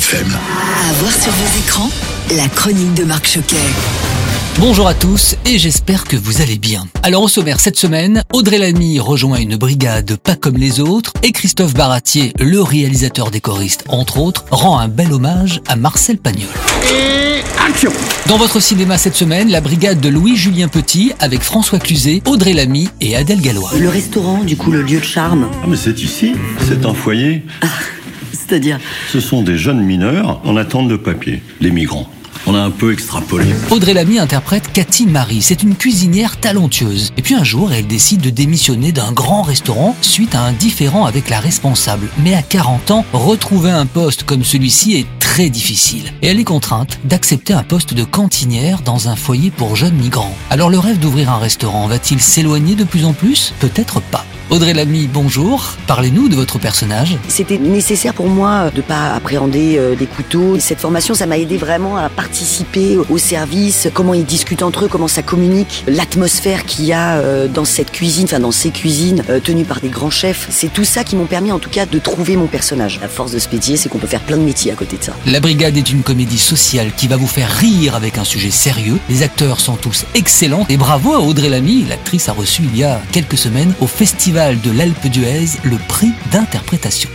FM. À voir sur vos écrans, la chronique de Marc Choquet. Bonjour à tous et j'espère que vous allez bien. Alors au sommaire cette semaine, Audrey Lamy rejoint une brigade pas comme les autres et Christophe Baratier, le réalisateur des choristes entre autres, rend un bel hommage à Marcel Pagnol. Dans votre cinéma cette semaine, la brigade de Louis-Julien Petit avec François Cluzet, Audrey Lamy et Adèle Gallois. Le restaurant, du coup, le lieu de charme. Ah, mais c'est ici, c'est un foyer. C'est-à-dire, Ce sont des jeunes mineurs en attente de papier, les migrants. On a un peu extrapolé. Audrey Lamy interprète Cathy Marie. C'est une cuisinière talentueuse. Et puis un jour, elle décide de démissionner d'un grand restaurant suite à un différend avec la responsable. Mais à 40 ans, retrouver un poste comme celui-ci est très difficile. Et elle est contrainte d'accepter un poste de cantinière dans un foyer pour jeunes migrants. Alors le rêve d'ouvrir un restaurant va-t-il s'éloigner de plus en plus? Peut-être pas. Audrey Lamy, bonjour. Parlez-nous de votre personnage. c'était nécessaire pour moi de pas appréhender euh, des couteaux. Cette formation, ça m'a aidé vraiment à participer au service, comment ils discutent entre eux, comment ça communique, l'atmosphère qu'il y a euh, dans cette cuisine, enfin dans ces cuisines euh, tenues par des grands chefs. C'est tout ça qui m'ont permis en tout cas de trouver mon personnage. La force de ce métier, c'est qu'on peut faire plein de métiers à côté de ça. La Brigade est une comédie sociale qui va vous faire rire avec un sujet sérieux. Les acteurs sont tous excellents et bravo à Audrey Lamy. L'actrice a reçu il y a quelques semaines au Festival de l'Alpe d'Huez le prix d'interprétation.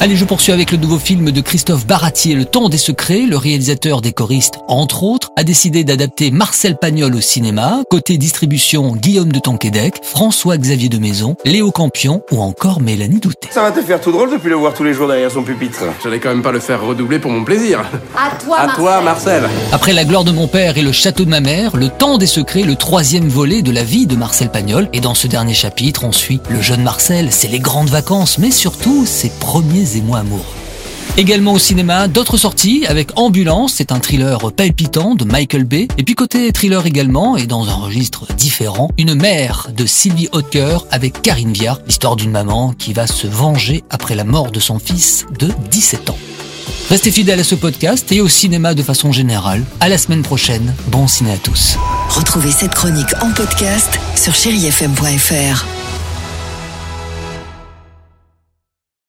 Allez, je poursuis avec le nouveau film de Christophe Baratier, Le Temps des Secrets. Le réalisateur des choristes, entre autres, a décidé d'adapter Marcel Pagnol au cinéma. Côté distribution, Guillaume de Tonquédec, François-Xavier de Maison, Léo Campion ou encore Mélanie Douté. Ça va te faire tout drôle depuis le voir tous les jours derrière son pupitre. J'allais quand même pas le faire redoubler pour mon plaisir. À toi, À toi, Marcel. Après La gloire de mon père et Le château de ma mère, Le temps des secrets, le troisième volet de la vie de Marcel Pagnol. Et dans ce dernier chapitre, on suit le jeune Marcel, c'est les grandes vacances, mais surtout ses premiers émois amoureux. Également au cinéma, d'autres sorties avec Ambulance, c'est un thriller palpitant de Michael Bay. Et puis côté thriller également, et dans un registre différent, Une mère de Sylvie Hautecœur avec Karine Viard, l'histoire d'une maman qui va se venger après la mort de son fils de 17 ans. Restez fidèles à ce podcast et au cinéma de façon générale. À la semaine prochaine. Bon ciné à tous. Retrouvez cette chronique en podcast sur chérifm.fr.